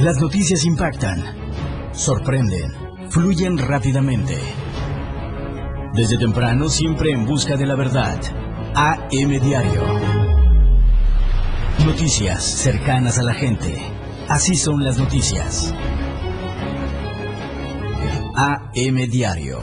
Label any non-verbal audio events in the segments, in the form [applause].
Las noticias impactan, sorprenden, fluyen rápidamente. Desde temprano siempre en busca de la verdad. AM Diario. Noticias cercanas a la gente. Así son las noticias. AM Diario.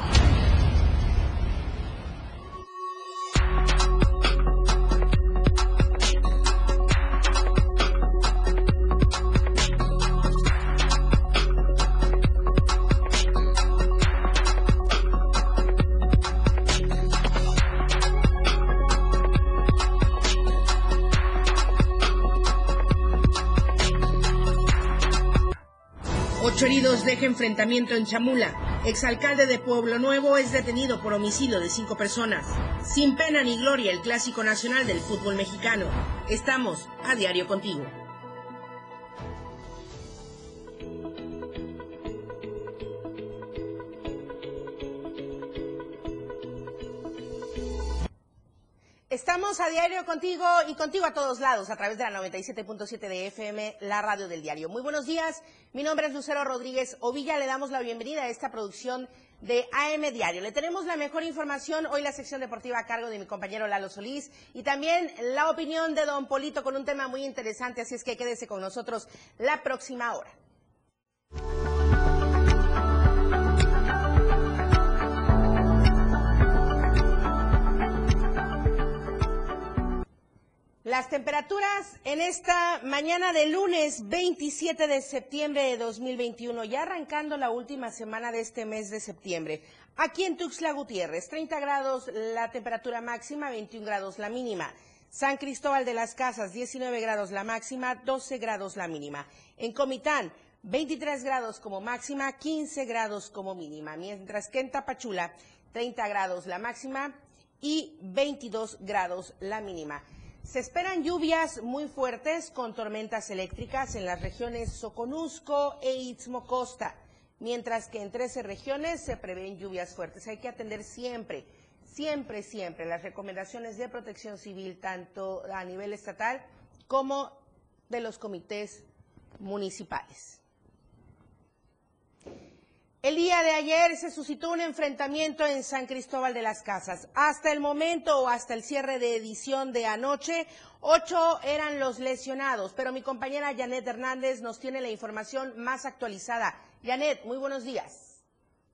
Enfrentamiento en Chamula. Exalcalde de Pueblo Nuevo es detenido por homicidio de cinco personas. Sin pena ni gloria, el clásico nacional del fútbol mexicano. Estamos a diario contigo. A diario contigo y contigo a todos lados a través de la 97.7 de FM, la radio del diario. Muy buenos días, mi nombre es Lucero Rodríguez Ovilla, le damos la bienvenida a esta producción de AM Diario. Le tenemos la mejor información, hoy la sección deportiva a cargo de mi compañero Lalo Solís y también la opinión de don Polito con un tema muy interesante, así es que quédese con nosotros la próxima hora. Las temperaturas en esta mañana de lunes 27 de septiembre de 2021, ya arrancando la última semana de este mes de septiembre. Aquí en Tuxtla Gutiérrez, 30 grados la temperatura máxima, 21 grados la mínima. San Cristóbal de las Casas, 19 grados la máxima, 12 grados la mínima. En Comitán, 23 grados como máxima, 15 grados como mínima. Mientras que en Tapachula, 30 grados la máxima y 22 grados la mínima. Se esperan lluvias muy fuertes con tormentas eléctricas en las regiones Soconusco e Istmo Costa, mientras que en 13 regiones se prevén lluvias fuertes. Hay que atender siempre, siempre, siempre las recomendaciones de protección civil, tanto a nivel estatal como de los comités municipales. El día de ayer se suscitó un enfrentamiento en San Cristóbal de las Casas. Hasta el momento o hasta el cierre de edición de anoche, ocho eran los lesionados, pero mi compañera Janet Hernández nos tiene la información más actualizada. Janet, muy buenos días.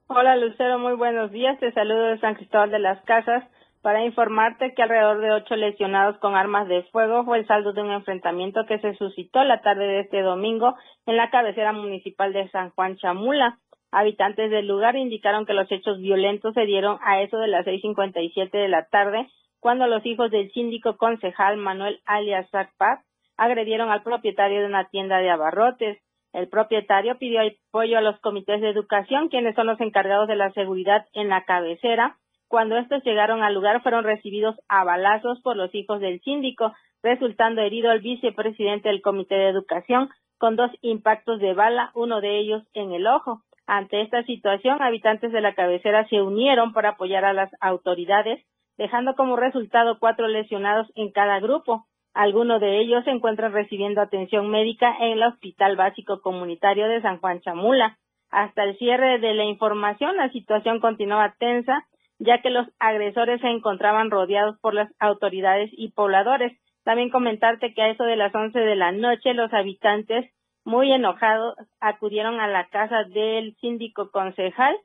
Hola Lucero, muy buenos días. Te saludo de San Cristóbal de las Casas para informarte que alrededor de ocho lesionados con armas de fuego fue el saldo de un enfrentamiento que se suscitó la tarde de este domingo en la cabecera municipal de San Juan Chamula. Habitantes del lugar indicaron que los hechos violentos se dieron a eso de las 6.57 de la tarde, cuando los hijos del síndico concejal Manuel alias Paz agredieron al propietario de una tienda de abarrotes. El propietario pidió apoyo a los comités de educación, quienes son los encargados de la seguridad en la cabecera. Cuando estos llegaron al lugar, fueron recibidos a balazos por los hijos del síndico, resultando herido el vicepresidente del comité de educación con dos impactos de bala, uno de ellos en el ojo. Ante esta situación, habitantes de la cabecera se unieron para apoyar a las autoridades, dejando como resultado cuatro lesionados en cada grupo. Algunos de ellos se encuentran recibiendo atención médica en el Hospital Básico Comunitario de San Juan Chamula. Hasta el cierre de la información, la situación continuaba tensa, ya que los agresores se encontraban rodeados por las autoridades y pobladores. También comentarte que a eso de las once de la noche, los habitantes muy enojados, acudieron a la casa del síndico concejal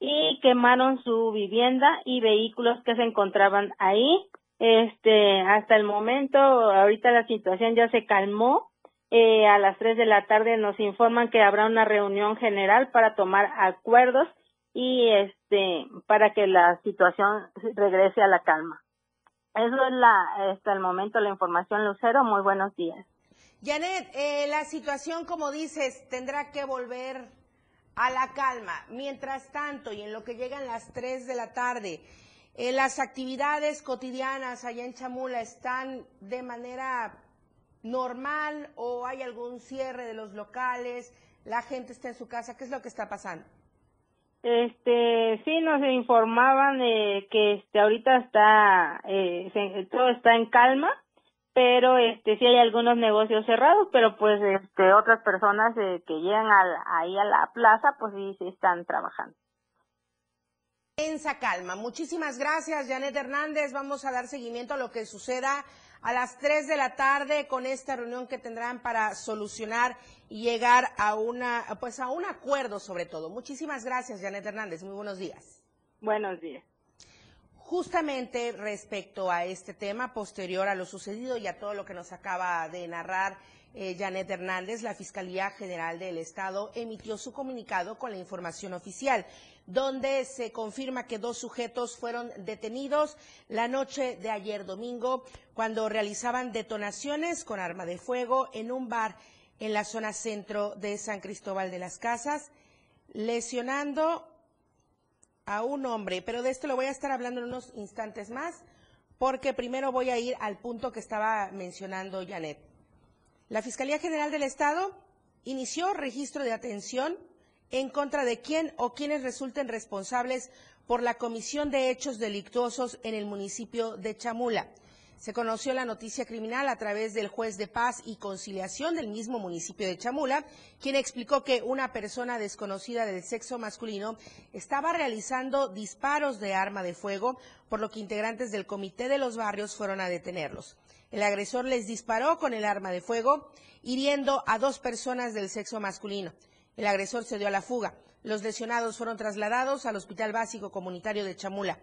y quemaron su vivienda y vehículos que se encontraban ahí. Este, hasta el momento, ahorita la situación ya se calmó. Eh, a las tres de la tarde nos informan que habrá una reunión general para tomar acuerdos y este para que la situación regrese a la calma. Eso es la hasta el momento la información Lucero. Muy buenos días. Janet, eh, la situación, como dices, tendrá que volver a la calma. Mientras tanto, y en lo que llegan las 3 de la tarde, eh, las actividades cotidianas allá en Chamula están de manera normal o hay algún cierre de los locales, la gente está en su casa, ¿qué es lo que está pasando? Este, sí, nos informaban que este ahorita está, eh, todo está en calma, pero este sí hay algunos negocios cerrados, pero pues este otras personas eh, que llegan ahí a la plaza, pues sí, sí están trabajando. Tensa calma. Muchísimas gracias, Janet Hernández. Vamos a dar seguimiento a lo que suceda a las 3 de la tarde con esta reunión que tendrán para solucionar y llegar a una pues a un acuerdo sobre todo. Muchísimas gracias, Janet Hernández. Muy buenos días. Buenos días. Justamente respecto a este tema, posterior a lo sucedido y a todo lo que nos acaba de narrar eh, Janet Hernández, la Fiscalía General del Estado emitió su comunicado con la información oficial, donde se confirma que dos sujetos fueron detenidos la noche de ayer domingo cuando realizaban detonaciones con arma de fuego en un bar en la zona centro de San Cristóbal de las Casas, lesionando a un hombre, pero de esto lo voy a estar hablando en unos instantes más, porque primero voy a ir al punto que estaba mencionando Janet. La Fiscalía General del Estado inició registro de atención en contra de quien o quienes resulten responsables por la comisión de hechos delictuosos en el municipio de Chamula. Se conoció la noticia criminal a través del juez de paz y conciliación del mismo municipio de Chamula, quien explicó que una persona desconocida del sexo masculino estaba realizando disparos de arma de fuego, por lo que integrantes del comité de los barrios fueron a detenerlos. El agresor les disparó con el arma de fuego, hiriendo a dos personas del sexo masculino. El agresor se dio a la fuga. Los lesionados fueron trasladados al Hospital Básico Comunitario de Chamula.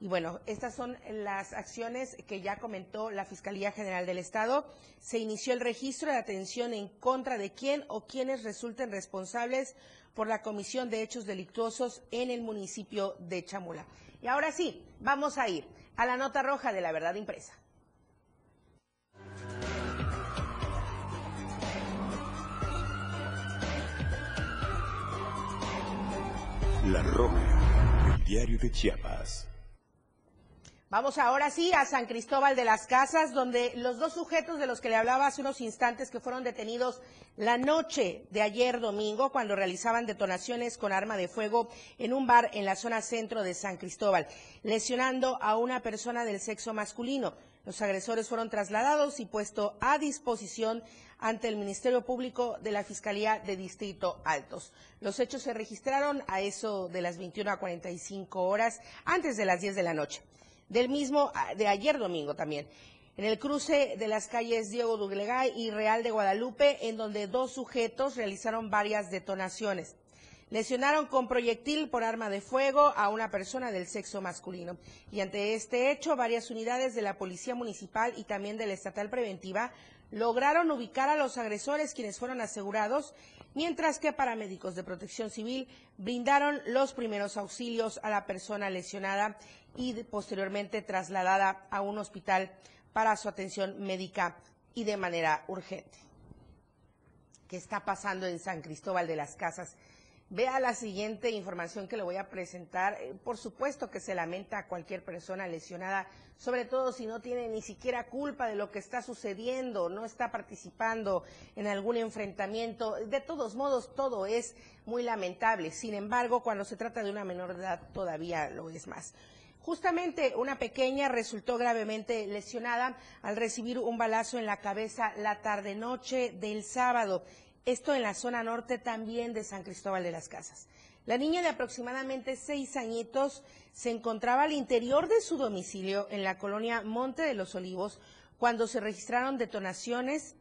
Y bueno, estas son las acciones que ya comentó la Fiscalía General del Estado. Se inició el registro de atención en contra de quién o quienes resulten responsables por la comisión de hechos delictuosos en el municipio de Chamula. Y ahora sí, vamos a ir a la nota roja de la verdad impresa. La Roja, el diario de Chiapas. Vamos ahora sí a San Cristóbal de las Casas, donde los dos sujetos de los que le hablaba hace unos instantes que fueron detenidos la noche de ayer domingo cuando realizaban detonaciones con arma de fuego en un bar en la zona centro de San Cristóbal, lesionando a una persona del sexo masculino. Los agresores fueron trasladados y puesto a disposición ante el Ministerio Público de la Fiscalía de Distrito Altos. Los hechos se registraron a eso de las 21 a 45 horas antes de las 10 de la noche del mismo, ah, de ayer domingo también, en el cruce de las calles Diego Duglegay y Real de Guadalupe, en donde dos sujetos realizaron varias detonaciones. Lesionaron con proyectil por arma de fuego a una persona del sexo masculino. Y ante este hecho, varias unidades de la Policía Municipal y también de la Estatal Preventiva lograron ubicar a los agresores quienes fueron asegurados, mientras que paramédicos de protección civil brindaron los primeros auxilios a la persona lesionada y posteriormente trasladada a un hospital para su atención médica y de manera urgente. ¿Qué está pasando en San Cristóbal de las Casas? Vea la siguiente información que le voy a presentar. Eh, por supuesto que se lamenta a cualquier persona lesionada, sobre todo si no tiene ni siquiera culpa de lo que está sucediendo, no está participando en algún enfrentamiento. De todos modos, todo es muy lamentable. Sin embargo, cuando se trata de una menor de edad, todavía lo es más. Justamente una pequeña resultó gravemente lesionada al recibir un balazo en la cabeza la tarde-noche del sábado. Esto en la zona norte también de San Cristóbal de las Casas. La niña de aproximadamente seis añitos se encontraba al interior de su domicilio en la colonia Monte de los Olivos cuando se registraron detonaciones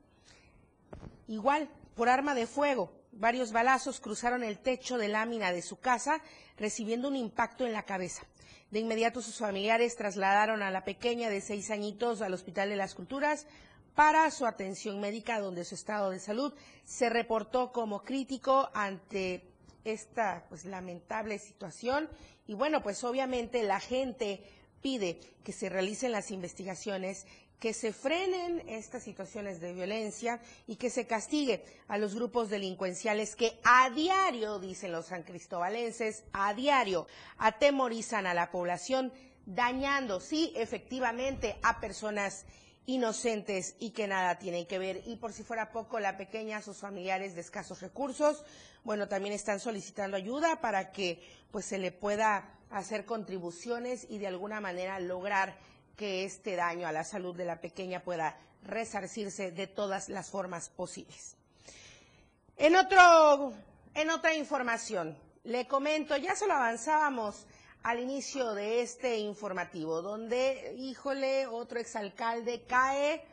igual por arma de fuego. Varios balazos cruzaron el techo de lámina de su casa, recibiendo un impacto en la cabeza. De inmediato sus familiares trasladaron a la pequeña de seis añitos al Hospital de las Culturas para su atención médica, donde su estado de salud se reportó como crítico ante esta pues lamentable situación. Y bueno, pues obviamente la gente pide que se realicen las investigaciones que se frenen estas situaciones de violencia y que se castigue a los grupos delincuenciales que a diario, dicen los san cristobalenses, a diario atemorizan a la población, dañando, sí, efectivamente, a personas inocentes y que nada tienen que ver. Y por si fuera poco, la pequeña, sus familiares de escasos recursos, bueno, también están solicitando ayuda para que pues se le pueda hacer contribuciones y de alguna manera lograr que este daño a la salud de la pequeña pueda resarcirse de todas las formas posibles. En, otro, en otra información, le comento, ya se lo avanzábamos al inicio de este informativo, donde, híjole, otro exalcalde cae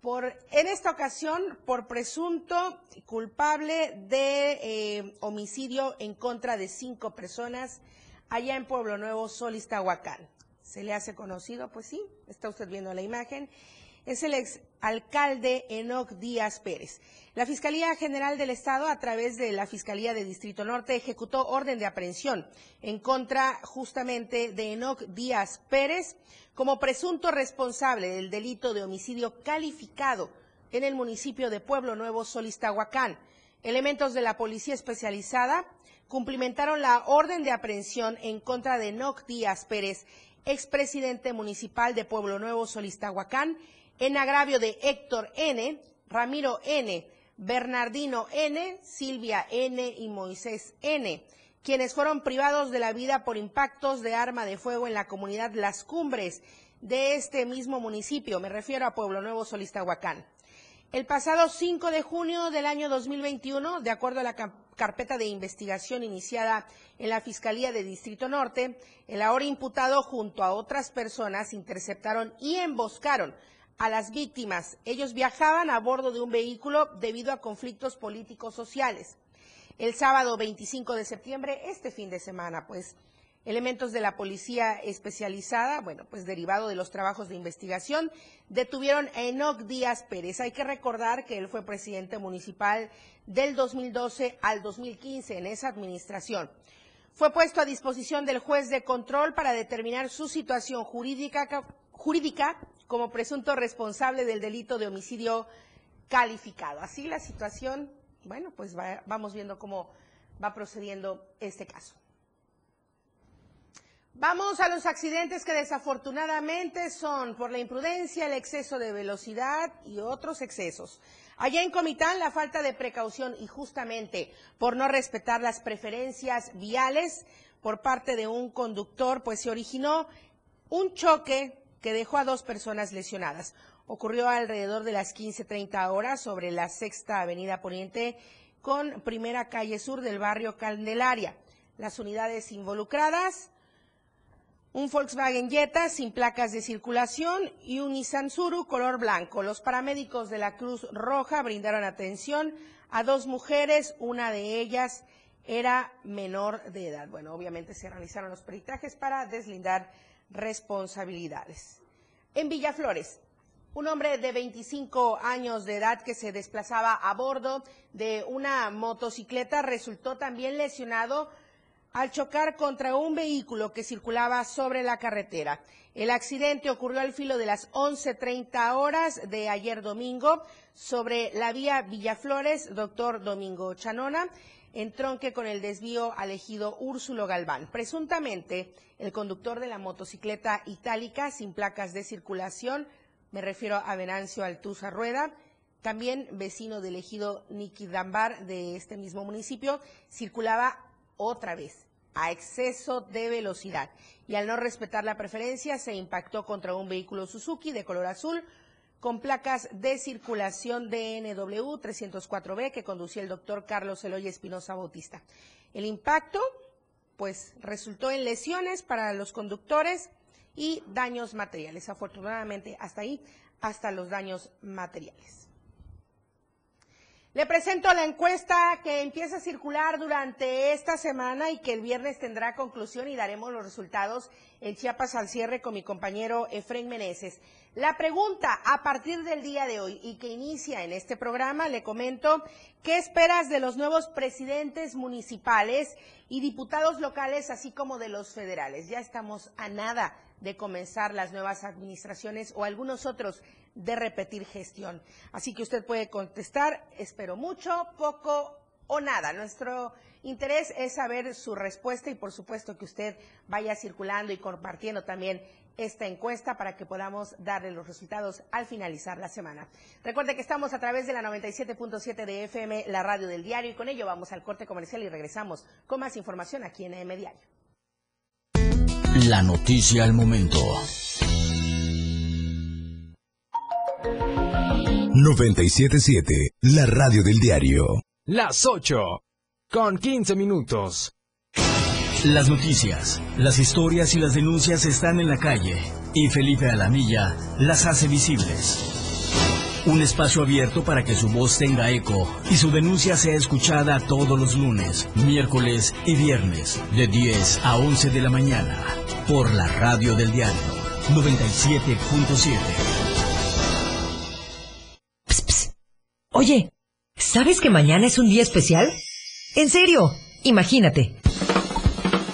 por, en esta ocasión, por presunto culpable de eh, homicidio en contra de cinco personas allá en Pueblo Nuevo, Solistahuacán. Se le hace conocido, pues sí, está usted viendo la imagen, es el exalcalde Enoc Díaz Pérez. La Fiscalía General del Estado, a través de la Fiscalía de Distrito Norte, ejecutó orden de aprehensión en contra justamente de Enoc Díaz Pérez como presunto responsable del delito de homicidio calificado en el municipio de Pueblo Nuevo, Solistahuacán. Elementos de la Policía Especializada cumplimentaron la orden de aprehensión en contra de Enoc Díaz Pérez, expresidente municipal de Pueblo Nuevo, Solistahuacán, en agravio de Héctor N., Ramiro N., Bernardino N., Silvia N. y Moisés N., quienes fueron privados de la vida por impactos de arma de fuego en la comunidad Las Cumbres de este mismo municipio. Me refiero a Pueblo Nuevo, Solistahuacán. El pasado 5 de junio del año 2021, de acuerdo a la carpeta de investigación iniciada en la Fiscalía de Distrito Norte, el ahora imputado junto a otras personas interceptaron y emboscaron a las víctimas. Ellos viajaban a bordo de un vehículo debido a conflictos políticos sociales. El sábado 25 de septiembre, este fin de semana, pues, elementos de la policía especializada, bueno, pues derivado de los trabajos de investigación, detuvieron a Enoc Díaz Pérez. Hay que recordar que él fue presidente municipal del 2012 al 2015 en esa administración. Fue puesto a disposición del juez de control para determinar su situación jurídica, jurídica como presunto responsable del delito de homicidio calificado. Así la situación, bueno, pues vamos viendo cómo va procediendo este caso. Vamos a los accidentes que desafortunadamente son por la imprudencia, el exceso de velocidad y otros excesos. Allá en Comitán, la falta de precaución y justamente por no respetar las preferencias viales por parte de un conductor, pues se originó un choque que dejó a dos personas lesionadas. Ocurrió alrededor de las 15.30 horas sobre la Sexta Avenida Poniente con Primera Calle Sur del barrio Candelaria. Las unidades involucradas, un Volkswagen Jetta sin placas de circulación y un Nissan color blanco. Los paramédicos de la Cruz Roja brindaron atención a dos mujeres, una de ellas era menor de edad. Bueno, obviamente se realizaron los peritajes para deslindar responsabilidades. En Villaflores, un hombre de 25 años de edad que se desplazaba a bordo de una motocicleta resultó también lesionado al chocar contra un vehículo que circulaba sobre la carretera. El accidente ocurrió al filo de las 11.30 horas de ayer domingo sobre la vía Villaflores, doctor Domingo Chanona, entronque con el desvío al ejido Úrsulo Galván. Presuntamente, el conductor de la motocicleta itálica sin placas de circulación, me refiero a Venancio Altuza Rueda, también vecino del ejido Niquidambar de este mismo municipio, circulaba otra vez a exceso de velocidad y al no respetar la preferencia se impactó contra un vehículo Suzuki de color azul con placas de circulación DNW 304B que conducía el doctor Carlos Eloy Espinosa Bautista. El impacto, pues, resultó en lesiones para los conductores y daños materiales. Afortunadamente, hasta ahí, hasta los daños materiales. Le presento la encuesta que empieza a circular durante esta semana y que el viernes tendrá conclusión y daremos los resultados en Chiapas al cierre con mi compañero Efren Meneses. La pregunta a partir del día de hoy y que inicia en este programa, le comento, ¿qué esperas de los nuevos presidentes municipales y diputados locales, así como de los federales? Ya estamos a nada de comenzar las nuevas administraciones o algunos otros de repetir gestión. Así que usted puede contestar, espero mucho, poco o nada. Nuestro interés es saber su respuesta y por supuesto que usted vaya circulando y compartiendo también esta encuesta para que podamos darle los resultados al finalizar la semana. Recuerde que estamos a través de la 97.7 de FM, la radio del diario, y con ello vamos al corte comercial y regresamos con más información aquí en AM Diario. La noticia al momento. 977, la radio del diario. Las 8, con 15 minutos. Las noticias, las historias y las denuncias están en la calle y Felipe Alamilla las hace visibles. Un espacio abierto para que su voz tenga eco y su denuncia sea escuchada todos los lunes, miércoles y viernes de 10 a 11 de la mañana por la radio del diario 97.7. Oye, ¿sabes que mañana es un día especial? En serio, imagínate.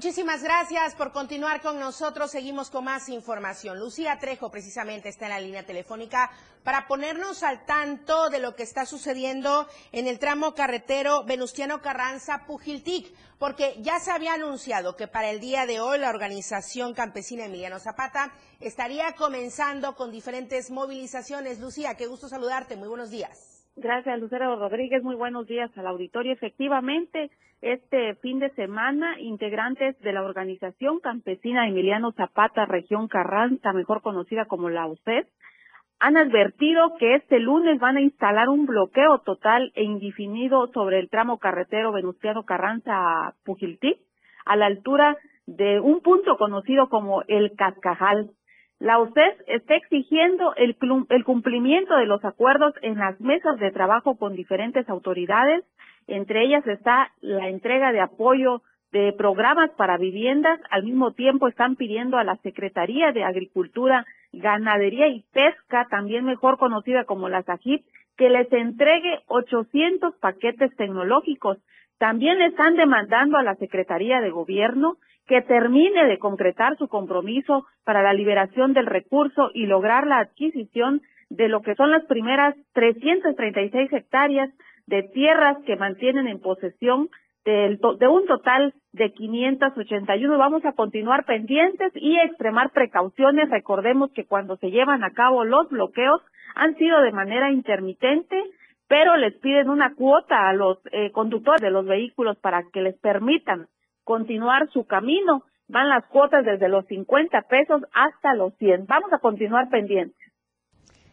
Muchísimas gracias por continuar con nosotros. Seguimos con más información. Lucía Trejo precisamente está en la línea telefónica para ponernos al tanto de lo que está sucediendo en el tramo carretero Venustiano Carranza Pujiltic, porque ya se había anunciado que para el día de hoy la organización campesina Emiliano Zapata estaría comenzando con diferentes movilizaciones. Lucía, qué gusto saludarte. Muy buenos días. Gracias, Lucero Rodríguez. Muy buenos días al auditorio. Efectivamente, este fin de semana, integrantes de la organización campesina Emiliano Zapata, región Carranza, mejor conocida como la UCES, han advertido que este lunes van a instalar un bloqueo total e indefinido sobre el tramo carretero Venustiano Carranza a Pujiltí, a la altura de un punto conocido como el Cascajal. La UCES está exigiendo el, cumplimiento de los acuerdos en las mesas de trabajo con diferentes autoridades entre ellas está la entrega de apoyo de programas para viviendas. Al mismo tiempo están pidiendo a la Secretaría de Agricultura, Ganadería y Pesca, también mejor conocida como la SAGIP, que les entregue 800 paquetes tecnológicos. También están demandando a la Secretaría de Gobierno que termine de concretar su compromiso para la liberación del recurso y lograr la adquisición de lo que son las primeras 336 hectáreas de tierras que mantienen en posesión de, un total de 581. Vamos a continuar pendientes y extremar precauciones. Recordemos que cuando se llevan a cabo los bloqueos han sido de manera intermitente, pero les piden una cuota a los eh, conductores de los vehículos para que les permitan continuar su camino. Van las cuotas desde los 50 pesos hasta los 100. Vamos a continuar pendientes.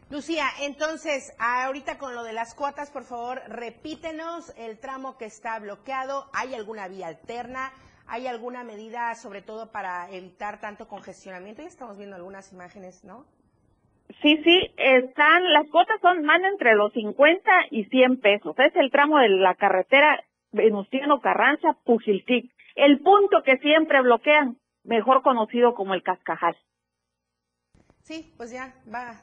Lucía, entonces, ahorita con lo de las cuotas, por favor, repítenos el tramo que está bloqueado. ¿Hay alguna vía alterna? ¿Hay alguna medida, sobre todo para evitar tanto congestionamiento? Ya estamos viendo algunas imágenes, ¿no? Sí, sí, están, las cuotas son, van entre los 50 y 100 pesos. Es el tramo de la carretera Venustiano Carranza, Pujiltic. El punto que siempre bloquean, mejor conocido como el Cascajal. Sí, pues ya va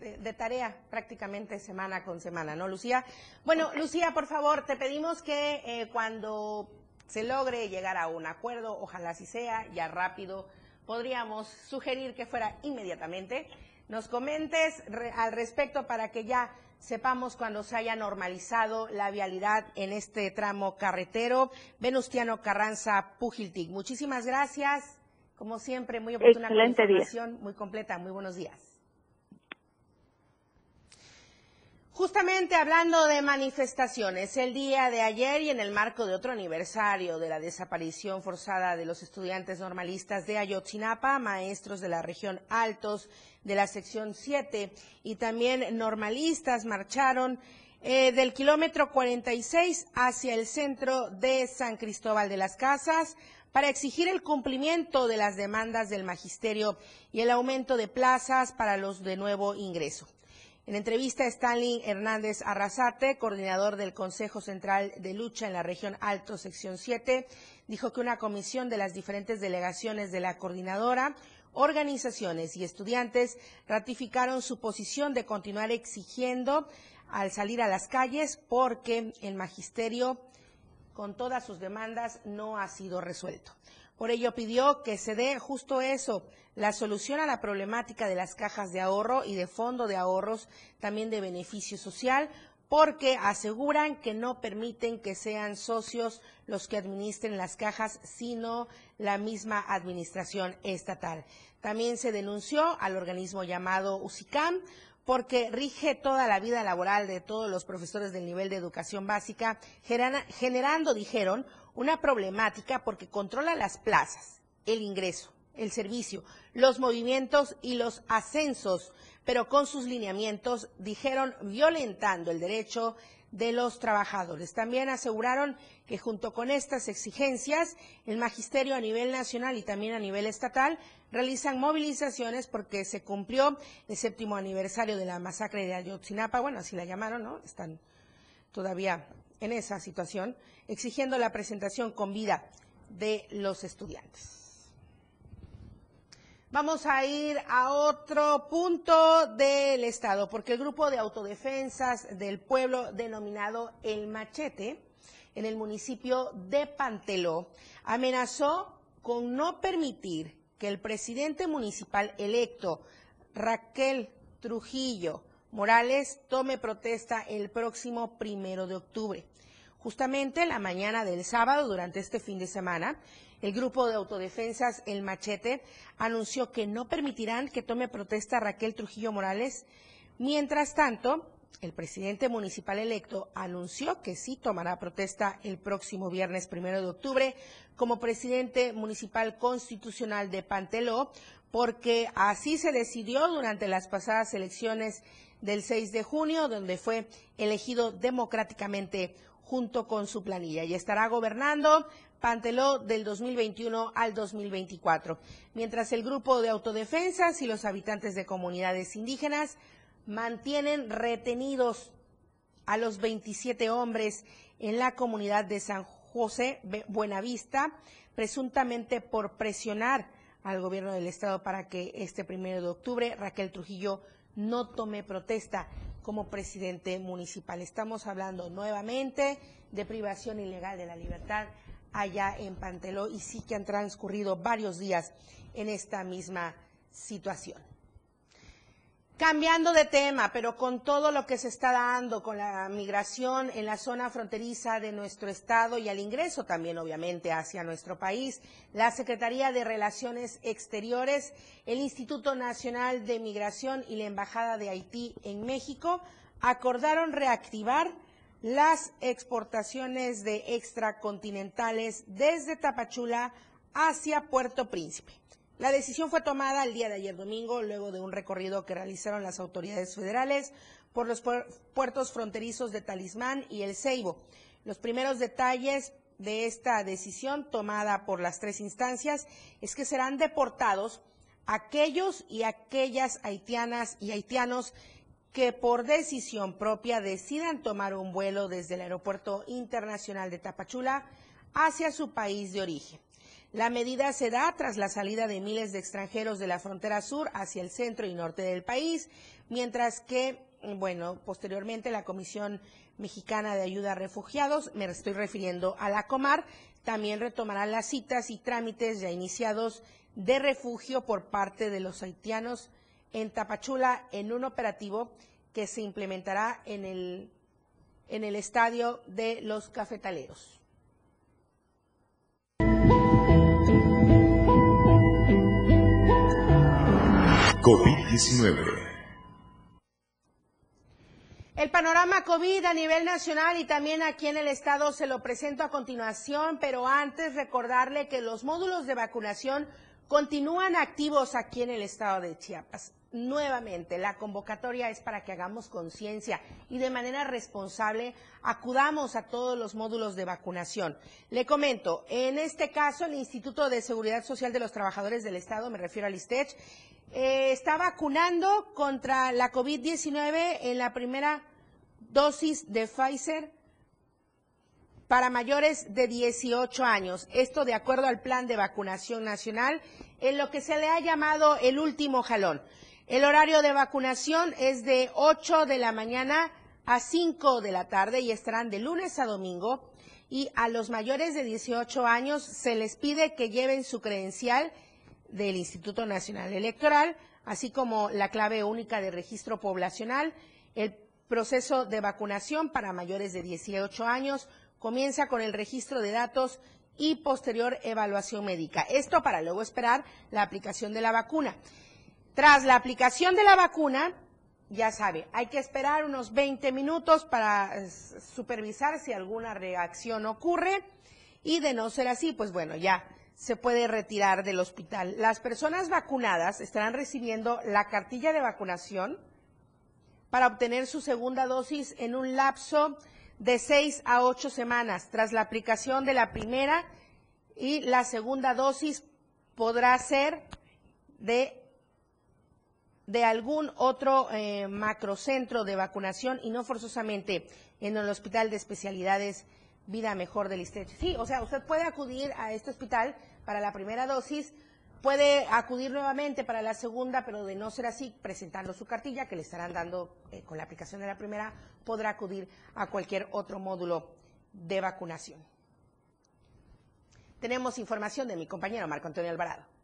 de, tarea prácticamente semana con semana, ¿no, Lucía? Bueno, Lucía, por favor, te pedimos que eh, cuando se logre llegar a un acuerdo, ojalá así sea, ya rápido, podríamos sugerir que fuera inmediatamente, nos comentes al respecto para que ya sepamos cuando se haya normalizado la vialidad en este tramo carretero Venustiano Carranza Pujiltic. Muchísimas gracias. Como siempre, muy oportuna información, muy completa. Muy buenos días. Justamente hablando de manifestaciones, el día de ayer y en el marco de otro aniversario de la desaparición forzada de los estudiantes normalistas de Ayotzinapa, maestros de la región Altos de la sección 7 y también normalistas marcharon eh, del kilómetro 46 hacia el centro de San Cristóbal de las Casas para exigir el cumplimiento de las demandas del magisterio y el aumento de plazas para los de nuevo ingreso. En entrevista, Stanley Hernández Arrasate, coordinador del Consejo Central de Lucha en la región Alto, sección 7, dijo que una comisión de las diferentes delegaciones de la coordinadora, organizaciones y estudiantes ratificaron su posición de continuar exigiendo al salir a las calles porque el magisterio, con todas sus demandas, no ha sido resuelto. Por ello pidió que se dé justo eso, la solución a la problemática de las cajas de ahorro y de fondo de ahorros, también de beneficio social, porque aseguran que no permiten que sean socios los que administren las cajas, sino la misma administración estatal. También se denunció al organismo llamado USICAM porque rige toda la vida laboral de todos los profesores del nivel de educación básica, generando, dijeron, una problemática porque controla las plazas, el ingreso, el servicio, los movimientos y los ascensos, pero con sus lineamientos, dijeron, violentando el derecho de los trabajadores. También aseguraron que junto con estas exigencias, el magisterio a nivel nacional y también a nivel estatal realizan movilizaciones porque se cumplió el séptimo aniversario de la masacre de Ayotzinapa, bueno, así la llamaron, ¿no? Están todavía en esa situación, exigiendo la presentación con vida de los estudiantes. Vamos a ir a otro punto del Estado, porque el grupo de autodefensas del pueblo denominado El Machete, en el municipio de Panteló, amenazó con no permitir que el presidente municipal electo, Raquel Trujillo, Morales tome protesta el próximo primero de octubre. Justamente la mañana del sábado, durante este fin de semana, el grupo de autodefensas El Machete anunció que no permitirán que tome protesta Raquel Trujillo Morales. Mientras tanto, el presidente municipal electo anunció que sí tomará protesta el próximo viernes primero de octubre como presidente municipal constitucional de Panteló, porque así se decidió durante las pasadas elecciones del 6 de junio, donde fue elegido democráticamente junto con su planilla. Y estará gobernando Panteló del 2021 al 2024, mientras el grupo de autodefensas y los habitantes de comunidades indígenas mantienen retenidos a los 27 hombres en la comunidad de San José Buenavista, presuntamente por presionar al gobierno del estado para que este primero de octubre Raquel Trujillo no tome protesta como presidente municipal. Estamos hablando nuevamente de privación ilegal de la libertad allá en Panteló y sí que han transcurrido varios días en esta misma situación. Cambiando de tema, pero con todo lo que se está dando con la migración en la zona fronteriza de nuestro estado y al ingreso también, obviamente, hacia nuestro país, la Secretaría de Relaciones Exteriores, el Instituto Nacional de Migración y la Embajada de Haití en México acordaron reactivar las exportaciones de extracontinentales desde Tapachula hacia Puerto Príncipe. La decisión fue tomada el día de ayer domingo, luego de un recorrido que realizaron las autoridades federales por los puertos fronterizos de Talismán y El Ceibo. Los primeros detalles de esta decisión tomada por las tres instancias es que serán deportados aquellos y aquellas haitianas y haitianos que por decisión propia decidan tomar un vuelo desde el Aeropuerto Internacional de Tapachula hacia su país de origen. La medida se da tras la salida de miles de extranjeros de la frontera sur hacia el centro y norte del país, mientras que, bueno, posteriormente la Comisión Mexicana de Ayuda a Refugiados, me estoy refiriendo a la Comar, también retomará las citas y trámites ya iniciados de refugio por parte de los haitianos en Tapachula en un operativo que se implementará en el, en el estadio de los cafetaleros. COVID-19. El panorama COVID a nivel nacional y también aquí en el estado se lo presento a continuación, pero antes recordarle que los módulos de vacunación continúan activos aquí en el estado de Chiapas. Nuevamente, la convocatoria es para que hagamos conciencia y de manera responsable acudamos a todos los módulos de vacunación. Le comento, en este caso, el Instituto de Seguridad Social de los Trabajadores del Estado, me refiero al ISTECH, eh, está vacunando contra la COVID-19 en la primera dosis de Pfizer para mayores de 18 años. Esto de acuerdo al plan de vacunación nacional, en lo que se le ha llamado el último jalón. El horario de vacunación es de 8 de la mañana a 5 de la tarde y estarán de lunes a domingo. Y a los mayores de 18 años se les pide que lleven su credencial del Instituto Nacional Electoral, así como la clave única de registro poblacional. El proceso de vacunación para mayores de 18 años comienza con el registro de datos y posterior evaluación médica. Esto para luego esperar la aplicación de la vacuna. Tras la aplicación de la vacuna, ya sabe, hay que esperar unos 20 minutos para eh, supervisar si alguna reacción ocurre y de no ser así, pues bueno, ya se puede retirar del hospital. Las personas vacunadas estarán recibiendo la cartilla de vacunación para obtener su segunda dosis en un lapso de seis a ocho semanas. Tras la aplicación de la primera y la segunda dosis podrá ser de, de algún otro eh, macrocentro de vacunación y no forzosamente en el Hospital de Especialidades Vida Mejor del ISTECH. Sí, o sea, usted puede acudir a este hospital para la primera dosis, puede acudir nuevamente para la segunda, pero de no ser así, presentando su cartilla que le estarán dando eh, con la aplicación de la primera, podrá acudir a cualquier otro módulo de vacunación. Tenemos información de mi compañero Marco Antonio Alvarado.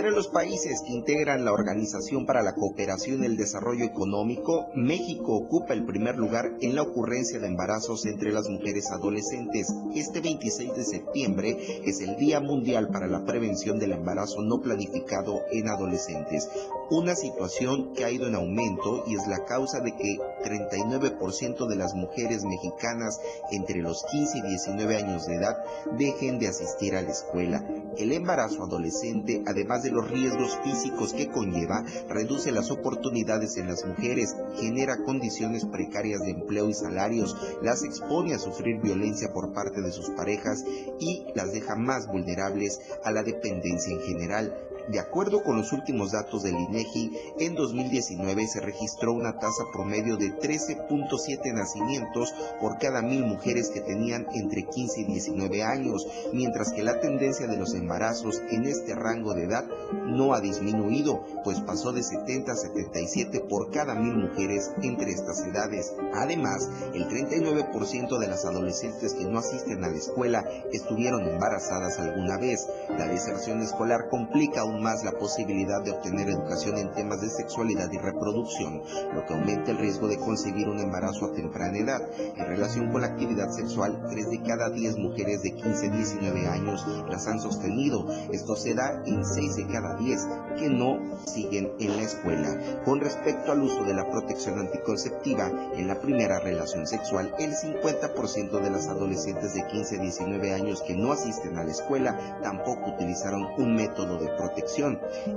Entre los países que integran la Organización para la Cooperación y el Desarrollo Económico, México ocupa el primer lugar en la ocurrencia de embarazos entre las mujeres adolescentes. Este 26 de septiembre es el Día Mundial para la Prevención del Embarazo No Planificado en Adolescentes, una situación que ha ido en aumento y es la causa de que 39% de las mujeres mexicanas entre los 15 y 19 años de edad dejen de asistir a la escuela. El embarazo adolescente, además de los riesgos físicos que conlleva, reduce las oportunidades en las mujeres, genera condiciones precarias de empleo y salarios, las expone a sufrir violencia por parte de sus parejas y las deja más vulnerables a la dependencia en general. De acuerdo con los últimos datos del INEGI, en 2019 se registró una tasa promedio de 13.7 nacimientos por cada mil mujeres que tenían entre 15 y 19 años, mientras que la tendencia de los embarazos en este rango de edad no ha disminuido, pues pasó de 70 a 77 por cada mil mujeres entre estas edades. Además, el 39% de las adolescentes que no asisten a la escuela estuvieron embarazadas alguna vez. La deserción escolar complica más la posibilidad de obtener educación en temas de sexualidad y reproducción, lo que aumenta el riesgo de concebir un embarazo a temprana edad. En relación con la actividad sexual, 3 de cada 10 mujeres de 15 a 19 años las han sostenido. Esto se da en 6 de cada 10 que no siguen en la escuela. Con respecto al uso de la protección anticonceptiva en la primera relación sexual, el 50% de las adolescentes de 15 a 19 años que no asisten a la escuela tampoco utilizaron un método de protección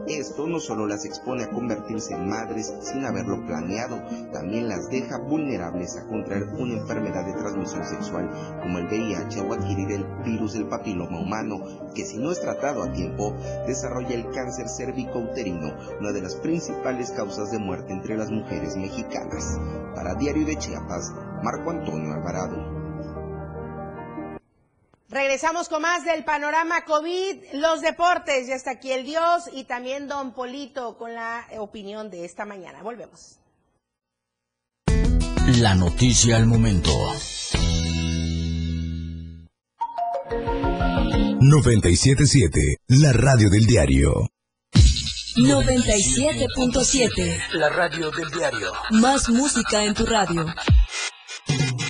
Esto no solo las expone a convertirse en madres sin haberlo planeado, también las deja vulnerables a contraer una enfermedad de transmisión sexual como el VIH o adquirir el virus del papiloma humano, que si no es tratado a tiempo, desarrolla el cáncer cérvico-uterino, una de las principales causas de muerte entre las mujeres mexicanas. Para Diario de Chiapas, Marco Antonio Alvarado. Regresamos con más del panorama COVID, los deportes. Ya está aquí el Dios y también Don Polito con la opinión de esta mañana. Volvemos. La noticia al momento. 977, la radio del diario. 97.7. La radio del diario. Más música en tu radio.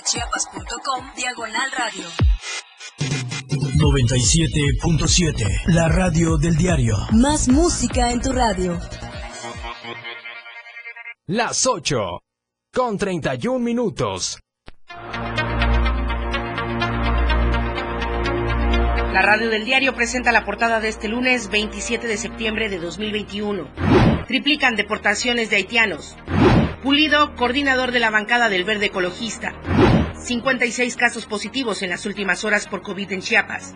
www.diariodechiapas.com Diagonal Radio. 97.7. La radio del diario. Más música en tu radio. Las 8. Con 31 minutos. La radio del diario presenta la portada de este lunes 27 de septiembre de 2021. Triplican deportaciones de haitianos. Pulido, coordinador de la bancada del Verde Ecologista. 56 casos positivos en las últimas horas por COVID en Chiapas.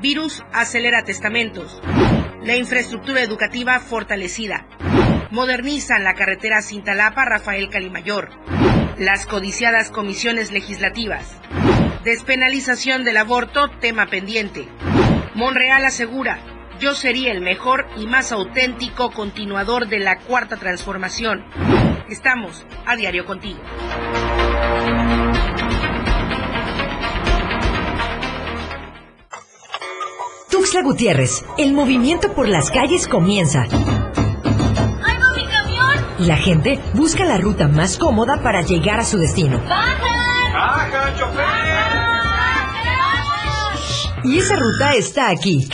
Virus acelera testamentos. La infraestructura educativa fortalecida. Modernizan la carretera Cintalapa Rafael Calimayor. Las codiciadas comisiones legislativas. Despenalización del aborto, tema pendiente. Monreal asegura, yo sería el mejor y más auténtico continuador de la cuarta transformación. Estamos a diario contigo. Tuxtla Gutiérrez, el movimiento por las calles comienza. Y la gente busca la ruta más cómoda para llegar a su destino. Y esa ruta está aquí.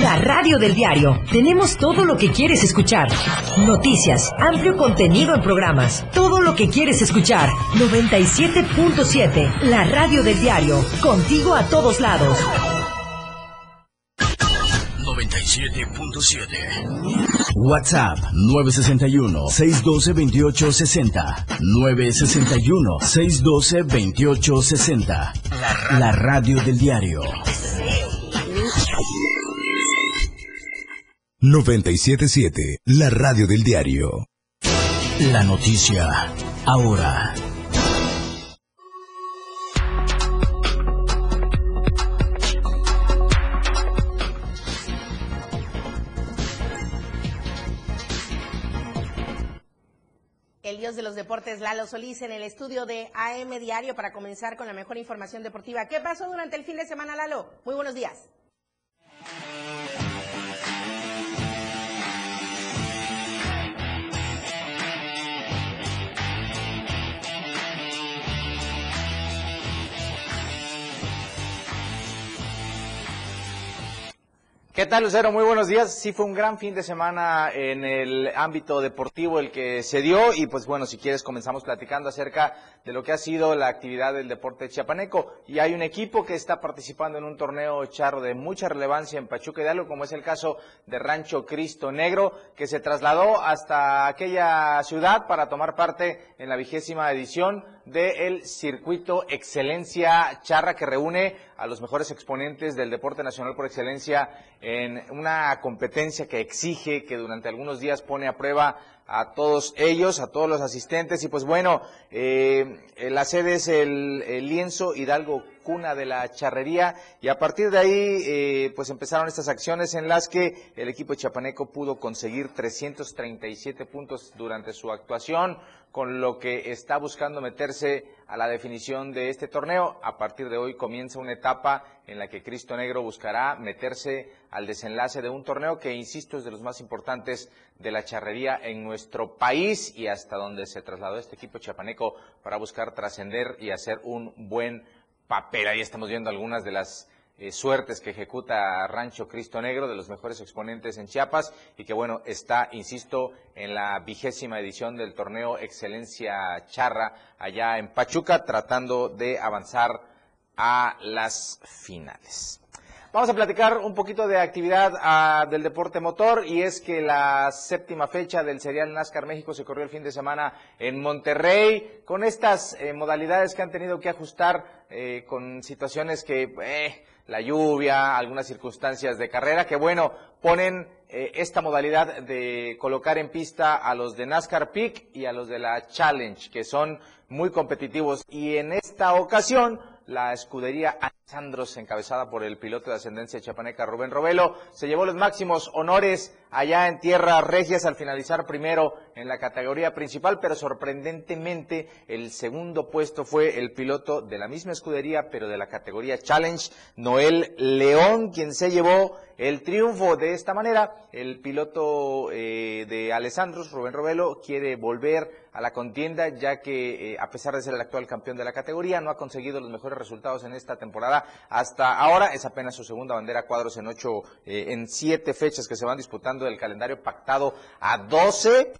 La radio del diario. Tenemos todo lo que quieres escuchar. Noticias, amplio contenido en programas. Todo lo que quieres escuchar. 97.7. La radio del diario. Contigo a todos lados. 97.7. WhatsApp 961-612-2860. 961-612-2860. La radio del diario. 977, la radio del diario. La noticia ahora. El dios de los deportes, Lalo Solís, en el estudio de AM Diario para comenzar con la mejor información deportiva. ¿Qué pasó durante el fin de semana, Lalo? Muy buenos días. ¿Qué tal, Lucero? Muy buenos días. Sí, fue un gran fin de semana en el ámbito deportivo el que se dio y pues bueno, si quieres comenzamos platicando acerca de lo que ha sido la actividad del deporte chiapaneco. Y hay un equipo que está participando en un torneo charro de mucha relevancia en Pachuca Hidalgo, como es el caso de Rancho Cristo Negro, que se trasladó hasta aquella ciudad para tomar parte en la vigésima edición del circuito Excelencia Charra que reúne a los mejores exponentes del deporte nacional por excelencia en una competencia que exige, que durante algunos días pone a prueba a todos ellos, a todos los asistentes. Y pues bueno, eh, la sede es el, el lienzo Hidalgo cuna de la charrería y a partir de ahí eh, pues empezaron estas acciones en las que el equipo chapaneco pudo conseguir 337 puntos durante su actuación, con lo que está buscando meterse a la definición de este torneo. A partir de hoy comienza una etapa en la que Cristo Negro buscará meterse al desenlace de un torneo que, insisto, es de los más importantes de la charrería en nuestro país y hasta donde se trasladó este equipo chapaneco para buscar trascender y hacer un buen papel. Ahí estamos viendo algunas de las eh, suertes que ejecuta Rancho Cristo Negro, de los mejores exponentes en Chiapas, y que bueno, está, insisto, en la vigésima edición del torneo Excelencia Charra allá en Pachuca, tratando de avanzar a las finales. Vamos a platicar un poquito de actividad ah, del deporte motor y es que la séptima fecha del Serial NASCAR México se corrió el fin de semana en Monterrey con estas eh, modalidades que han tenido que ajustar eh, con situaciones que eh, la lluvia, algunas circunstancias de carrera, que bueno, ponen eh, esta modalidad de colocar en pista a los de NASCAR Peak y a los de la Challenge, que son muy competitivos. Y en esta ocasión, la escudería Alessandros, encabezada por el piloto de ascendencia chapaneca Rubén Robelo, se llevó los máximos honores allá en tierras regias al finalizar primero en la categoría principal, pero sorprendentemente el segundo puesto fue el piloto de la misma escudería, pero de la categoría Challenge, Noel León, quien se llevó el triunfo. De esta manera, el piloto eh, de Alessandros, Rubén Robelo, quiere volver a la contienda, ya que eh, a pesar de ser el actual campeón de la categoría, no ha conseguido los mejores resultados en esta temporada hasta ahora. Es apenas su segunda bandera cuadros en ocho, eh, en siete fechas que se van disputando del calendario pactado a 12.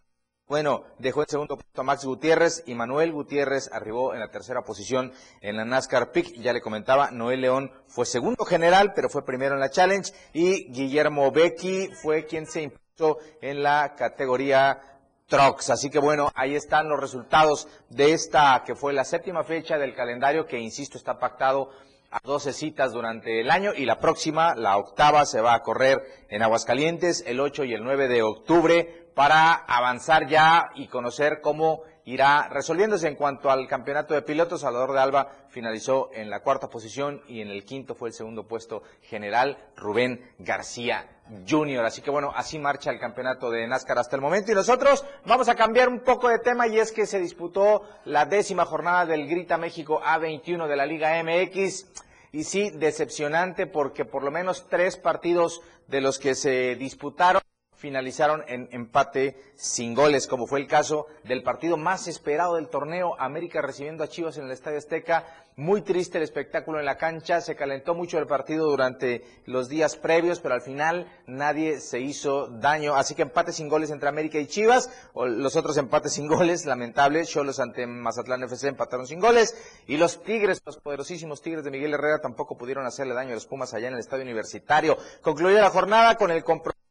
Bueno, dejó el segundo puesto a Max Gutiérrez y Manuel Gutiérrez arribó en la tercera posición en la NASCAR PIC. Ya le comentaba, Noel León fue segundo general, pero fue primero en la Challenge y Guillermo Becky fue quien se impuso en la categoría Trucks. Así que bueno, ahí están los resultados de esta que fue la séptima fecha del calendario que, insisto, está pactado a 12 citas durante el año y la próxima, la octava, se va a correr en Aguascalientes el 8 y el 9 de octubre para avanzar ya y conocer cómo irá resolviéndose en cuanto al campeonato de pilotos. Salvador de Alba finalizó en la cuarta posición y en el quinto fue el segundo puesto general Rubén García Jr. Así que bueno, así marcha el campeonato de NASCAR hasta el momento. Y nosotros vamos a cambiar un poco de tema y es que se disputó la décima jornada del Grita México A21 de la Liga MX. Y sí, decepcionante porque por lo menos tres partidos de los que se disputaron finalizaron en empate sin goles, como fue el caso del partido más esperado del torneo, América recibiendo a Chivas en el Estadio Azteca. Muy triste el espectáculo en la cancha, se calentó mucho el partido durante los días previos, pero al final nadie se hizo daño. Así que empate sin goles entre América y Chivas, o los otros empates sin goles, lamentable. Cholos ante Mazatlán FC empataron sin goles. Y los Tigres, los poderosísimos Tigres de Miguel Herrera, tampoco pudieron hacerle daño a los Pumas allá en el Estadio Universitario. Concluyó la jornada con el compromiso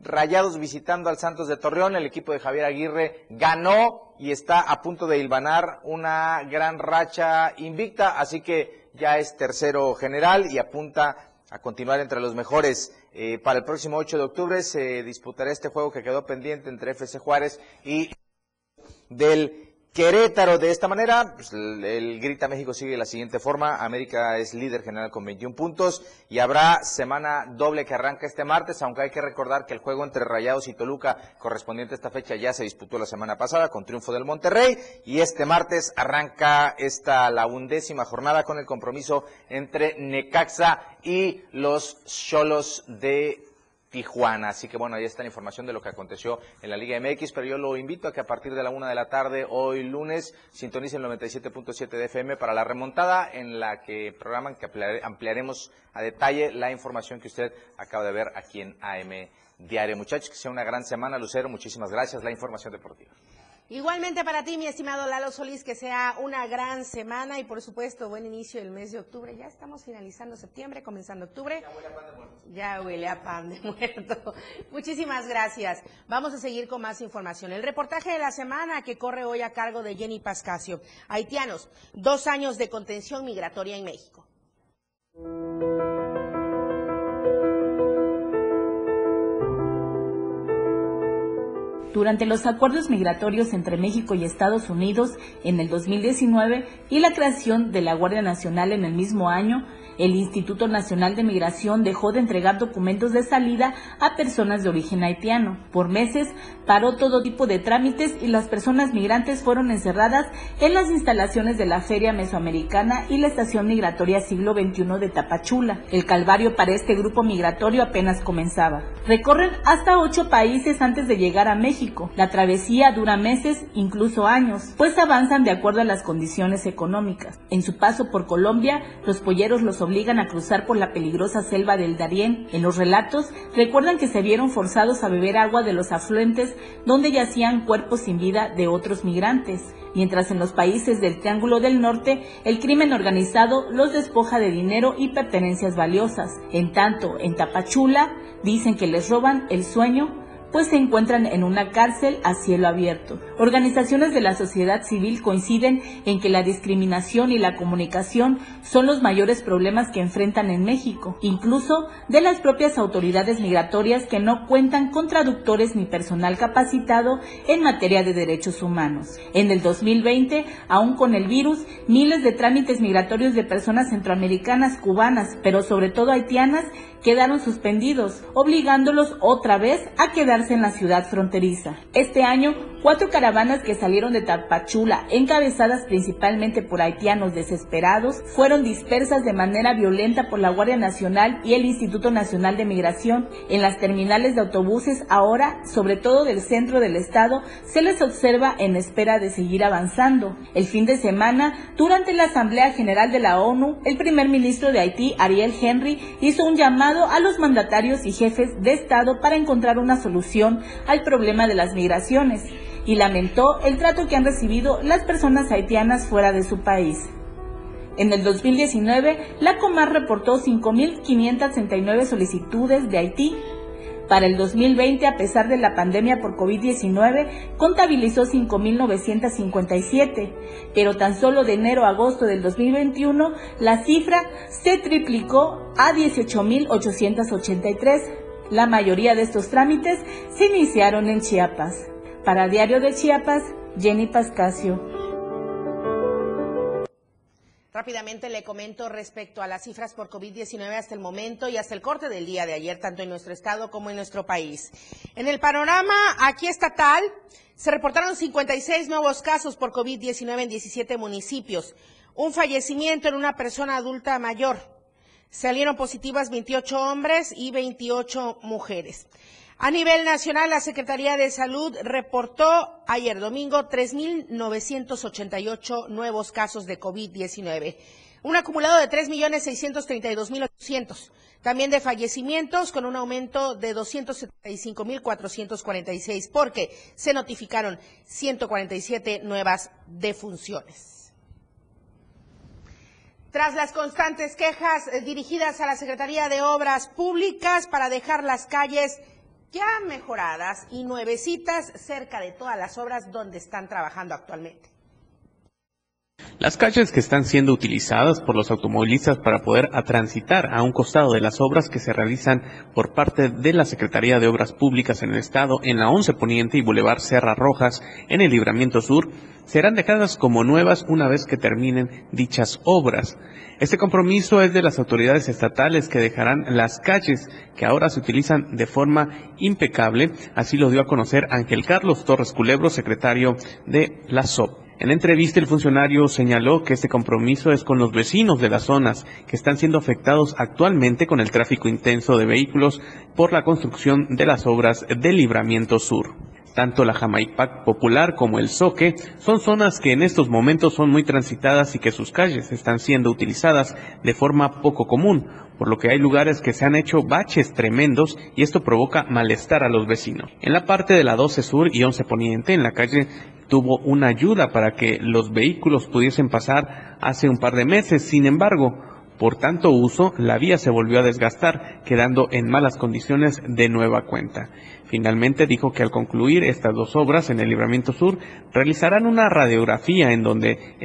Rayados visitando al Santos de Torreón, el equipo de Javier Aguirre ganó y está a punto de hilvanar una gran racha invicta, así que ya es tercero general y apunta a continuar entre los mejores. Eh, para el próximo 8 de octubre se disputará este juego que quedó pendiente entre FC Juárez y del Querétaro, de esta manera, pues, el, Grita México sigue de la siguiente forma. América es líder general con 21 puntos y habrá semana doble que arranca este martes, aunque hay que recordar que el juego entre Rayados y Toluca correspondiente a esta fecha ya se disputó la semana pasada con triunfo del Monterrey y este martes arranca esta la undécima jornada con el compromiso entre Necaxa y los Cholos de Tijuana. Así que bueno, ahí está la información de lo que aconteció en la Liga MX, pero yo lo invito a que a partir de la una de la tarde, hoy lunes, sintonice el 97.7 de FM para la remontada en la que programan que ampliaremos a detalle la información que usted acaba de ver aquí en AM Diario. Muchachos, que sea una gran semana, Lucero, muchísimas gracias. La información deportiva. Igualmente para ti, mi estimado Lalo Solís, que sea una gran semana y por supuesto buen inicio del mes de octubre. Ya estamos finalizando septiembre, comenzando octubre. Ya huele a pan de muerto. Ya huele a pan de muerto. [laughs] Muchísimas gracias. Vamos a seguir con más información. El reportaje de la semana que corre hoy a cargo de Jenny Pascasio. Haitianos, dos años de contención migratoria en México. Durante los acuerdos migratorios entre México y Estados Unidos en el 2019 y la creación de la Guardia Nacional en el mismo año, el Instituto Nacional de Migración dejó de entregar documentos de salida a personas de origen haitiano. Por meses paró todo tipo de trámites y las personas migrantes fueron encerradas en las instalaciones de la Feria Mesoamericana y la Estación Migratoria Siglo XXI de Tapachula. El calvario para este grupo migratorio apenas comenzaba. Recorren hasta ocho países antes de llegar a México. La travesía dura meses, incluso años, pues avanzan de acuerdo a las condiciones económicas. En su paso por Colombia, los polleros los obligan a cruzar por la peligrosa selva del Darién. En los relatos recuerdan que se vieron forzados a beber agua de los afluentes donde yacían cuerpos sin vida de otros migrantes, mientras en los países del Triángulo del Norte el crimen organizado los despoja de dinero y pertenencias valiosas. En tanto, en Tapachula dicen que les roban el sueño pues se encuentran en una cárcel a cielo abierto. Organizaciones de la sociedad civil coinciden en que la discriminación y la comunicación son los mayores problemas que enfrentan en México, incluso de las propias autoridades migratorias que no cuentan con traductores ni personal capacitado en materia de derechos humanos. En el 2020, aún con el virus, miles de trámites migratorios de personas centroamericanas, cubanas, pero sobre todo haitianas, quedaron suspendidos, obligándolos otra vez a quedarse en la ciudad fronteriza. Este año, cuatro caravanas que salieron de Tapachula, encabezadas principalmente por haitianos desesperados, fueron dispersas de manera violenta por la Guardia Nacional y el Instituto Nacional de Migración. En las terminales de autobuses ahora, sobre todo del centro del estado, se les observa en espera de seguir avanzando. El fin de semana, durante la Asamblea General de la ONU, el primer ministro de Haití, Ariel Henry, hizo un llamado a los mandatarios y jefes de Estado para encontrar una solución al problema de las migraciones y lamentó el trato que han recibido las personas haitianas fuera de su país. En el 2019, la Comar reportó 5.569 solicitudes de Haití para el 2020, a pesar de la pandemia por COVID-19, contabilizó 5.957, pero tan solo de enero a agosto del 2021 la cifra se triplicó a 18.883. La mayoría de estos trámites se iniciaron en Chiapas. Para Diario de Chiapas, Jenny Pascasio. Rápidamente le comento respecto a las cifras por COVID-19 hasta el momento y hasta el corte del día de ayer, tanto en nuestro estado como en nuestro país. En el panorama aquí estatal, se reportaron 56 nuevos casos por COVID-19 en 17 municipios, un fallecimiento en una persona adulta mayor. Salieron positivas 28 hombres y 28 mujeres. A nivel nacional, la Secretaría de Salud reportó ayer domingo 3.988 nuevos casos de COVID-19, un acumulado de 3.632.800. También de fallecimientos con un aumento de 275.446 porque se notificaron 147 nuevas defunciones. Tras las constantes quejas eh, dirigidas a la Secretaría de Obras Públicas para dejar las calles ya mejoradas y nuevecitas cerca de todas las obras donde están trabajando actualmente. Las calles que están siendo utilizadas por los automovilistas para poder transitar a un costado de las obras que se realizan por parte de la Secretaría de Obras Públicas en el Estado en la 11 Poniente y Boulevard Serra Rojas en el Libramiento Sur serán dejadas como nuevas una vez que terminen dichas obras. Este compromiso es de las autoridades estatales que dejarán las calles que ahora se utilizan de forma impecable, así lo dio a conocer Ángel Carlos Torres Culebro, secretario de la SOP. En entrevista el funcionario señaló que este compromiso es con los vecinos de las zonas que están siendo afectados actualmente con el tráfico intenso de vehículos por la construcción de las obras del Libramiento Sur. Tanto la Jamaipac Popular como el Soque son zonas que en estos momentos son muy transitadas y que sus calles están siendo utilizadas de forma poco común, por lo que hay lugares que se han hecho baches tremendos y esto provoca malestar a los vecinos. En la parte de la 12 Sur y 11 Poniente, en la calle tuvo una ayuda para que los vehículos pudiesen pasar hace un par de meses. Sin embargo, por tanto uso, la vía se volvió a desgastar, quedando en malas condiciones de nueva cuenta. Finalmente dijo que al concluir estas dos obras en el Libramiento Sur, realizarán una radiografía en donde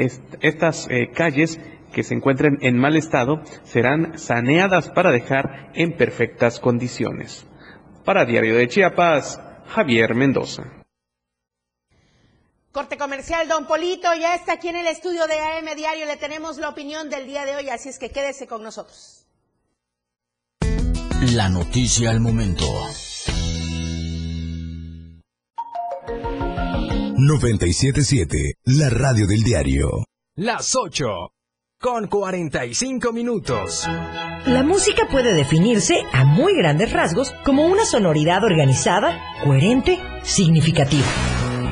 estas eh, calles que se encuentren en mal estado serán saneadas para dejar en perfectas condiciones. Para Diario de Chiapas, Javier Mendoza. Corte comercial, don Polito, ya está aquí en el estudio de AM Diario, le tenemos la opinión del día de hoy, así es que quédese con nosotros. La noticia al momento. 977, la radio del diario. Las 8, con 45 minutos. La música puede definirse a muy grandes rasgos como una sonoridad organizada, coherente, significativa.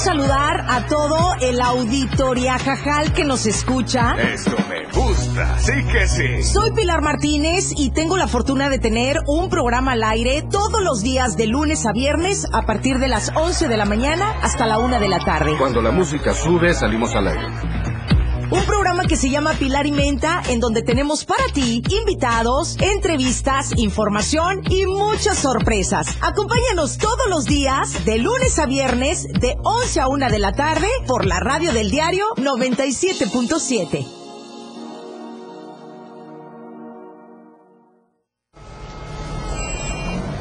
Saludar a todo el auditoria jajal que nos escucha. Eso me gusta, sí que sí. Soy Pilar Martínez y tengo la fortuna de tener un programa al aire todos los días de lunes a viernes a partir de las 11 de la mañana hasta la 1 de la tarde. Cuando la música sube, salimos al aire. Un programa que se llama Pilar y Menta, en donde tenemos para ti invitados, entrevistas, información y muchas sorpresas. Acompáñanos todos los días, de lunes a viernes, de 11 a 1 de la tarde, por la radio del diario 97.7.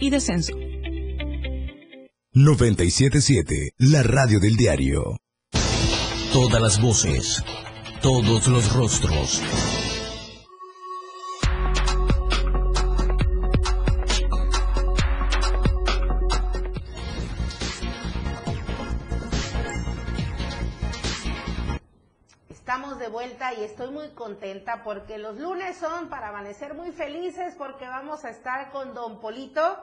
y descenso. 977, la radio del diario. Todas las voces, todos los rostros. Y estoy muy contenta porque los lunes son para amanecer muy felices porque vamos a estar con Don Polito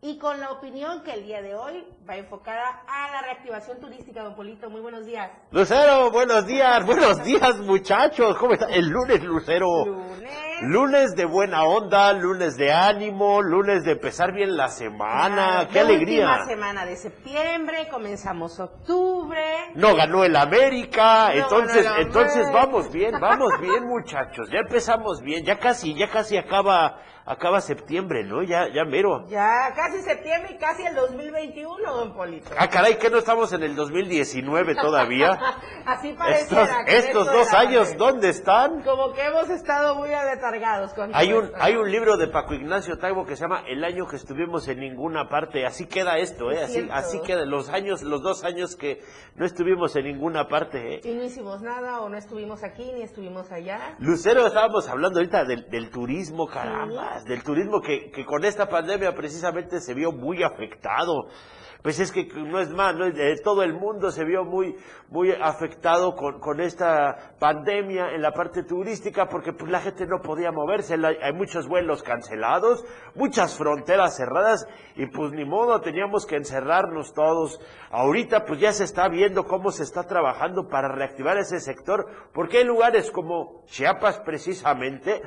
y con la opinión que el día de hoy va enfocada a la reactivación turística. Don Polito, muy buenos días. Lucero, buenos días, buenos [laughs] días muchachos, ¿cómo está? El lunes, Lucero. Lunes. Lunes de buena onda, lunes de ánimo, lunes de empezar bien la semana, qué alegría. Última semana de septiembre, comenzamos octubre. No ganó el América, No entonces, el entonces vamos bien, vamos bien muchachos, ya empezamos bien, ya casi, ya casi acaba, acaba septiembre, ¿no? Ya, ya mero. Ya casi septiembre y casi el 2021, Don Polito. Ah, caray, que no estamos en el 2019 todavía. [laughs] Así Estos, con estos dos años, pandemia. ¿dónde están? Como que hemos estado muy aletargados con Hay un, hay un libro de Paco Ignacio Taibo que se llama El año que estuvimos en ninguna parte. Así queda esto, ¿eh? Así, así queda. Los años, los dos años que no estuvimos en ninguna parte, ¿eh? Y no hicimos nada, o no estuvimos aquí, ni estuvimos allá. Lucero, estábamos hablando ahorita del, del turismo, caramba, del turismo que, que con esta pandemia precisamente se vio muy afectado. Pues es que no es más, eh, todo el mundo se vio muy, muy afectado con, con esta pandemia en la parte turística porque pues, la gente no podía moverse, hay muchos vuelos cancelados, muchas fronteras cerradas y pues ni modo, teníamos que encerrarnos todos. Ahorita pues ya se está viendo cómo se está trabajando para reactivar ese sector porque hay lugares como Chiapas precisamente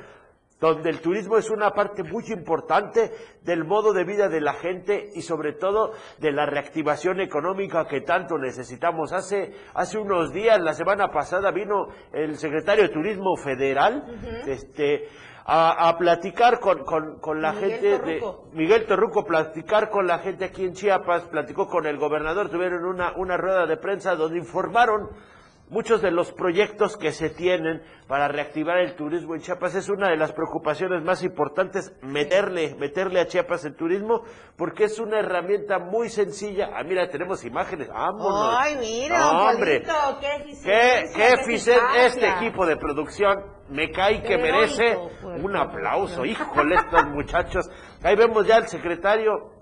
donde el turismo es una parte muy importante del modo de vida de la gente y sobre todo de la reactivación económica que tanto necesitamos. Hace, hace unos días, la semana pasada, vino el secretario de Turismo Federal, este a, a platicar con, con, con la Miguel gente Torruco. de Miguel Torruco, platicar con la gente aquí en Chiapas, platicó con el gobernador, tuvieron una, una rueda de prensa donde informaron muchos de los proyectos que se tienen para reactivar el turismo en Chiapas. Es una de las preocupaciones más importantes, meterle, meterle a Chiapas el turismo, porque es una herramienta muy sencilla. Ah, mira, tenemos imágenes. ¡Vámonos! Ay, mira, No, hombre. Polito, qué ¿Qué, eficiencia, qué eficacia. este equipo de producción me cae que merece un aplauso. Híjole, estos muchachos. Ahí vemos ya al secretario.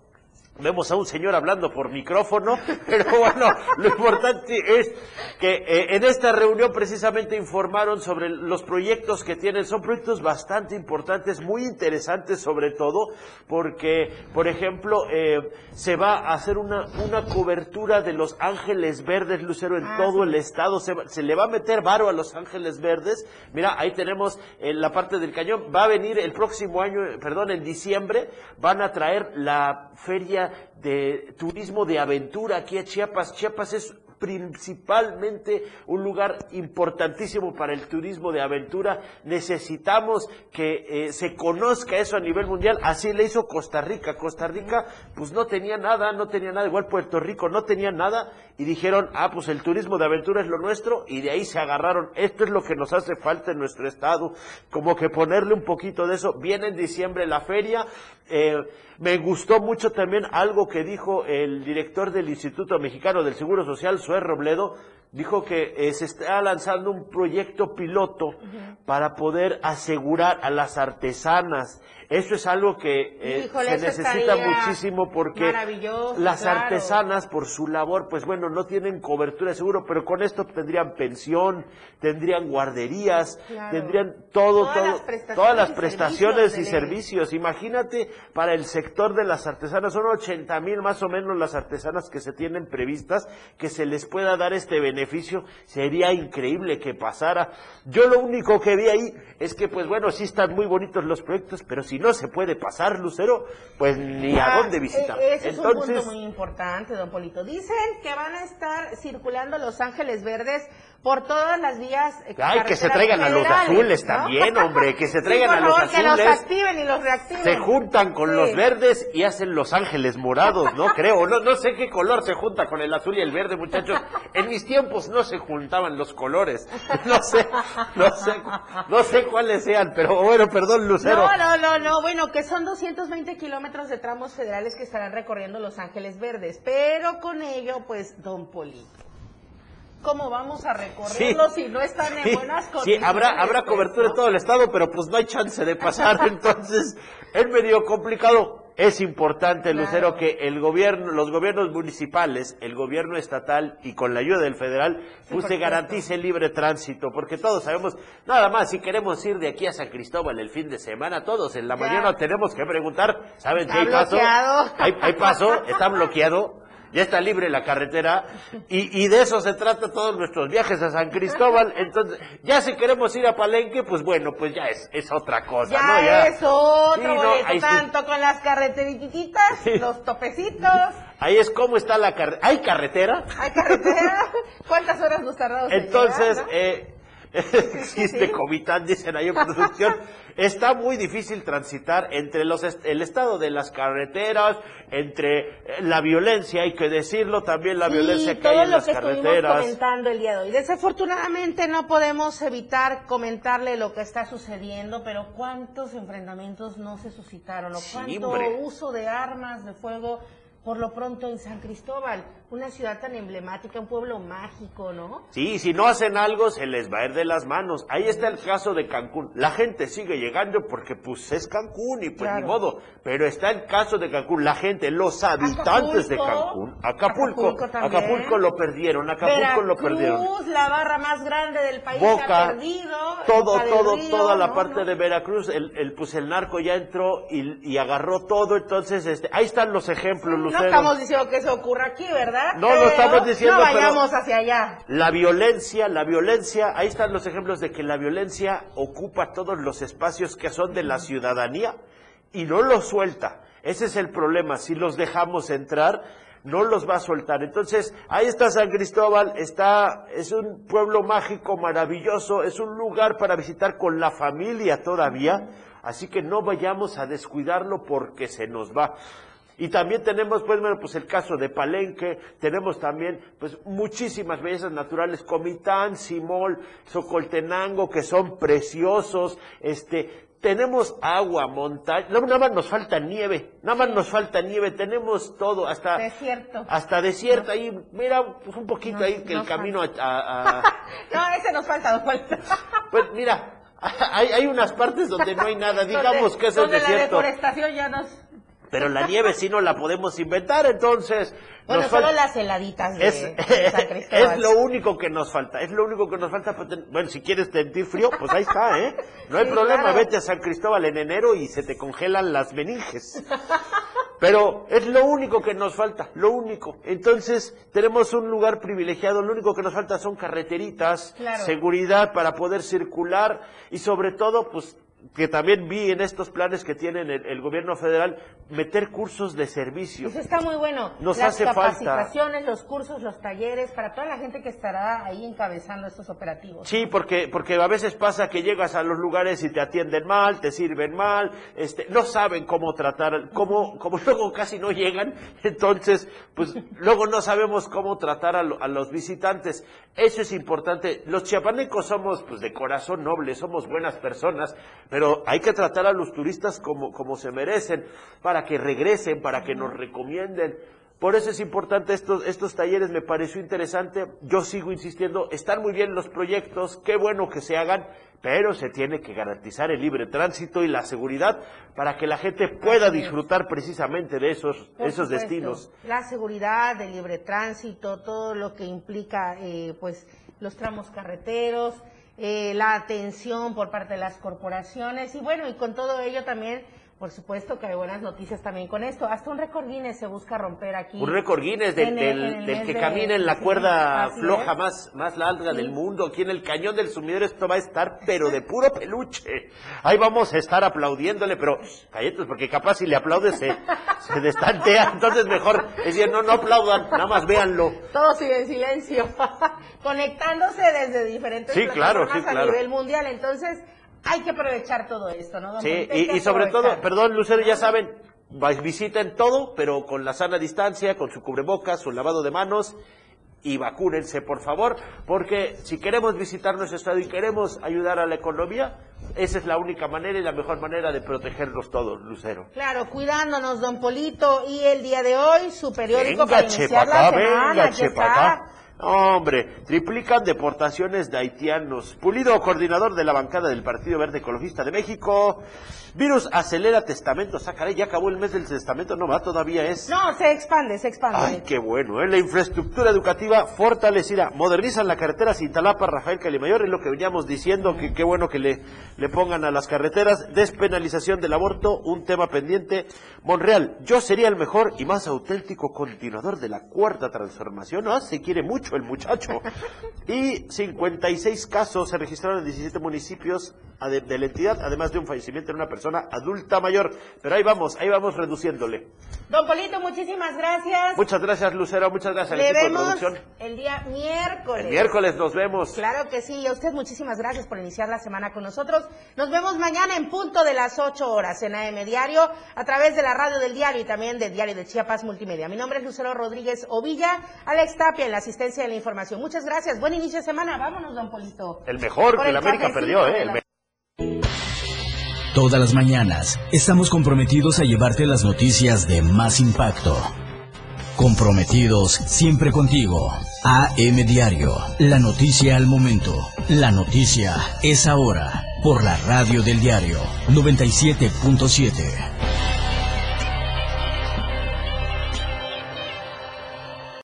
Vemos a un señor hablando por micrófono, [laughs] pero bueno, lo importante es que eh, en esta reunión precisamente informaron sobre los proyectos que tienen. Son proyectos bastante importantes, muy interesantes sobre todo, porque, por ejemplo, eh, se va a hacer una, una cobertura de los ángeles verdes, Lucero, en Ah, todo sí. el estado. Se le va a meter varo a los ángeles verdes. Mira, ahí tenemos eh, la parte del cañón. Va a venir el próximo año, eh, perdón, en diciembre, van a traer la feria de turismo de aventura aquí a Chiapas. Chiapas es principalmente un lugar importantísimo para el turismo de aventura. Necesitamos que eh, se conozca eso a nivel mundial. Así le hizo Costa Rica. Costa Rica pues no tenía nada, no tenía nada. Igual Puerto Rico no tenía nada y dijeron, ah, pues el turismo de aventura es lo nuestro y de ahí se agarraron. Esto es lo que nos hace falta en nuestro estado. Como que ponerle un poquito de eso. Viene en diciembre la feria. Eh, me gustó mucho también algo que dijo el director del Instituto Mexicano del Seguro Social, Suez Robledo, dijo que eh, se está lanzando un proyecto piloto para poder asegurar a las artesanas. Eso es algo que eh, Híjole, se necesita muchísimo porque las claro. artesanas por su labor, pues bueno, no tienen cobertura de seguro, pero con esto tendrían pensión, tendrían guarderías, Claro. tendrían todo, Todas todo, las prestaciones todas las y prestaciones y servicios ley. servicios. Imagínate para el sector de las artesanas, son 80 mil más o menos las artesanas que se tienen previstas, que se les pueda dar este beneficio, sería increíble que pasara. Yo lo único que vi ahí es que, pues bueno, sí están muy bonitos los proyectos, pero si no se puede pasar, Lucero, pues ni a Ah, dónde visitar. eh, Ese es un Entonces, punto muy importante, don Polito. Dicen que van a estar circulando los ángeles verdes por todas las vías. eh, Ay, que se traigan a los azules ¿no? también, hombre, que se [laughs] Sí, traigan por a los favor, que los azules. activen y los reactiven. Se juntan con Sí. los verdes y hacen los ángeles morados, ¿no? [laughs] Creo, no, no sé qué color se junta con el azul y el verde, muchachos. En mis tiempos no se juntaban los colores. No sé, no sé, no sé cuáles sean, pero bueno, perdón, Lucero. No, no, no, no. Bueno, que son 220 kilómetros de tramos federales que estarán recorriendo Los Ángeles Verdes. Pero con ello, pues, don Polito. ¿Cómo vamos a recorrerlo si no están en Sí, buenas sí, condiciones? habrá, habrá pues, cobertura ¿no? en todo el estado, pero pues no hay chance de pasar, [laughs] entonces es medio complicado. Es importante, Lucero, que el gobierno, los gobiernos municipales, el gobierno estatal y con la ayuda del federal, pues se garantice el libre tránsito, porque todos sabemos, nada más, si queremos ir de aquí a San Cristóbal el fin de semana, todos en la Ya. mañana tenemos que preguntar, ¿saben qué hay paso? Hay, hay paso, está bloqueado, ya está libre la carretera, y, y de eso se trata todos nuestros viajes a San Cristóbal. [laughs] Entonces, ya si queremos ir a Palenque, pues bueno, pues ya es, es otra cosa, Ya, ¿no? Ya es otro Sí, no, sí. tanto con las carreteritas, los topecitos. Ahí es como está la carretera. ¿Hay carretera? ¿Hay carretera? [laughs] ¿Cuántas horas nos tardamos en Entonces, llegar, no? eh, [laughs] existe Comitán, dicen ahí en producción. [laughs] Está muy difícil transitar entre los est- el estado de las carreteras, entre eh, la violencia, hay que decirlo, también la Sí, violencia que todo hay en lo las que estuvimos carreteras. comentando el día de hoy. Desafortunadamente no podemos evitar comentarle lo que está sucediendo, pero cuántos enfrentamientos no se suscitaron o cuánto uso de armas de fuego por lo pronto en San Cristóbal, una ciudad tan emblemática, un pueblo mágico, ¿no? Sí, si no hacen algo se les va a ir de las manos. Ahí está el caso de Cancún. La gente sigue llegando porque pues es Cancún y pues Claro. ni modo. Pero está el caso de Cancún. La gente, los habitantes de. Cancún, Acapulco, Acapulco. Acapulco lo perdieron, Acapulco lo perdieron. Veracruz, la barra más grande del país, Boca, ha perdido. todo, todo, Río, toda la ¿no? parte ¿no? de Veracruz, el, el, pues el narco ya entró y, y agarró todo, entonces este, ahí están los ejemplos, Sí, No estamos diciendo que eso ocurra aquí, ¿verdad? No, lo estamos diciendo, No vayamos hacia allá. La violencia, la violencia, ahí están los ejemplos de que la violencia ocupa todos los espacios que son de la ciudadanía y no los suelta. Ese es el problema. Si los dejamos entrar, no los va a soltar. Entonces, ahí está San Cristóbal, está, es un pueblo mágico, maravilloso, es un lugar para visitar con la familia todavía. Así que no vayamos a descuidarlo porque se nos va. Y también tenemos, pues, bueno, pues el caso de Palenque, tenemos también, pues, muchísimas bellezas naturales, Comitán, Simol, Socoltenango, que son preciosos, este, tenemos agua, montaña, no, nada más nos falta nieve, nada más nos falta nieve, tenemos todo, hasta, Desierto. hasta desierto ahí, mira, pues un poquito ahí que el camino a, a- a- [laughs] No, ese nos falta, nos falta. [laughs] pues mira, [laughs] hay, hay unas partes donde no hay nada, digamos Donde- que es el donde la desierto. deforestación ya nos... Pero la nieve sí no la podemos inventar, entonces... [laughs] Bueno, solo las heladitas de, es, de San [laughs] Cristóbal. es lo único que nos falta, es lo único que nos falta. para ten- Bueno, si quieres sentir frío, pues ahí está, ¿eh? No hay Sí, problema, claro. vete a San Cristóbal en enero y se te congelan las meninges. Pero es lo único que nos falta, lo único. Entonces, tenemos un lugar privilegiado, lo único que nos falta son carreteritas, Claro. seguridad para poder circular y sobre todo, pues que también vi en estos planes que tienen el, el gobierno federal, meter cursos de servicio. Eso está muy bueno. Nos Las hace falta. capacitaciones, los cursos, los talleres, para toda la gente que estará ahí encabezando estos operativos. Sí, porque, porque a veces pasa que llegas a los lugares y te atienden mal, te sirven mal, este, no saben cómo tratar, cómo, como [laughs] luego casi no llegan, entonces, pues [laughs] luego no sabemos cómo tratar a, lo- a los visitantes. Eso es importante. Los chiapanecos somos, pues, de corazón noble, somos buenas personas, pero hay que tratar a los turistas como, como se merecen, para que regresen, para que nos recomienden. Por eso es importante estos, estos talleres, me pareció interesante. Yo sigo insistiendo, están muy bien los proyectos, qué bueno que se hagan, pero se tiene que garantizar el libre tránsito y la seguridad para que la gente pueda disfrutar precisamente de esos, Por esos supuesto. destinos. La seguridad, el libre tránsito, todo lo que implica, eh, pues, los tramos carreteros, eh, la atención por parte de las corporaciones y bueno, y con todo ello también, por supuesto que hay buenas noticias también con esto. Hasta un récord Guinness se busca romper aquí. Un récord Guinness del, el- del- el que de- camina en la cuerda floja es. más, más larga Sí. del mundo, aquí en el cañón del sumidero esto va a estar, pero de [laughs] puro peluche. Ahí vamos a estar aplaudiéndole, pero calletos, porque capaz si le aplaudes se, se destantea, entonces mejor decir, no, no aplaudan, nada más véanlo. Todos siguen en silencio, [laughs] conectándose desde diferentes Sí, claro, sí, a claro. nivel mundial. Entonces, hay que aprovechar todo esto, ¿no? don Sí, y, sobre todo, perdón, Lucero, ya saben, visiten todo, pero con la sana distancia, con su cubrebocas, su lavado de manos y vacúnense, por favor, porque si queremos visitar nuestro estado y queremos ayudar a la economía, esa es la única manera y la mejor manera de protegernos todos, Lucero. Claro, cuidándonos, don Polito. Y el día de hoy, su periódico para Venga, iniciar la semana. venga, chepacá. Hombre, triplican deportaciones de haitianos. Pulido, coordinador de la bancada del Partido Verde Ecologista de México. Virus acelera testamento. Sácale, ya acabó el mes del testamento, no va, todavía es. No, se expande, se expande. Ay, qué bueno, ¿eh? La infraestructura educativa fortalecida. Modernizan la carretera Cintalapa, Rafael Calimayor, es lo que veníamos diciendo, que qué bueno que le, le pongan a las carreteras. Despenalización del aborto, un tema pendiente. Monreal, yo sería el mejor y más auténtico continuador de la cuarta transformación. Ah, se quiere mucho el muchacho. [laughs] Y 56 casos se registraron en 17 municipios de la entidad, además de un fallecimiento en una persona adulta mayor. Pero ahí vamos, ahí vamos reduciéndole. Don Polito, muchísimas gracias. Muchas gracias, Lucero. Muchas gracias al Le equipo de producción. el día miércoles. El miércoles nos vemos. Claro que sí, y a usted muchísimas gracias por iniciar la semana con nosotros. Nos vemos mañana en punto de las 8 horas en AM Diario, a través de la radio del diario y también del diario de Chiapas Multimedia. Mi nombre es Lucero Rodríguez Ovilla, Alex Tapia en la asistencia de la información. Muchas gracias, buen inicio de semana. Vámonos, don Polito. El mejor Por que el la América perdió, ¿eh? El Todas las mañanas estamos comprometidos a llevarte las noticias de más impacto. Comprometidos siempre contigo. AM Diario. La noticia al momento. La noticia es ahora. Por la radio del diario 97.7.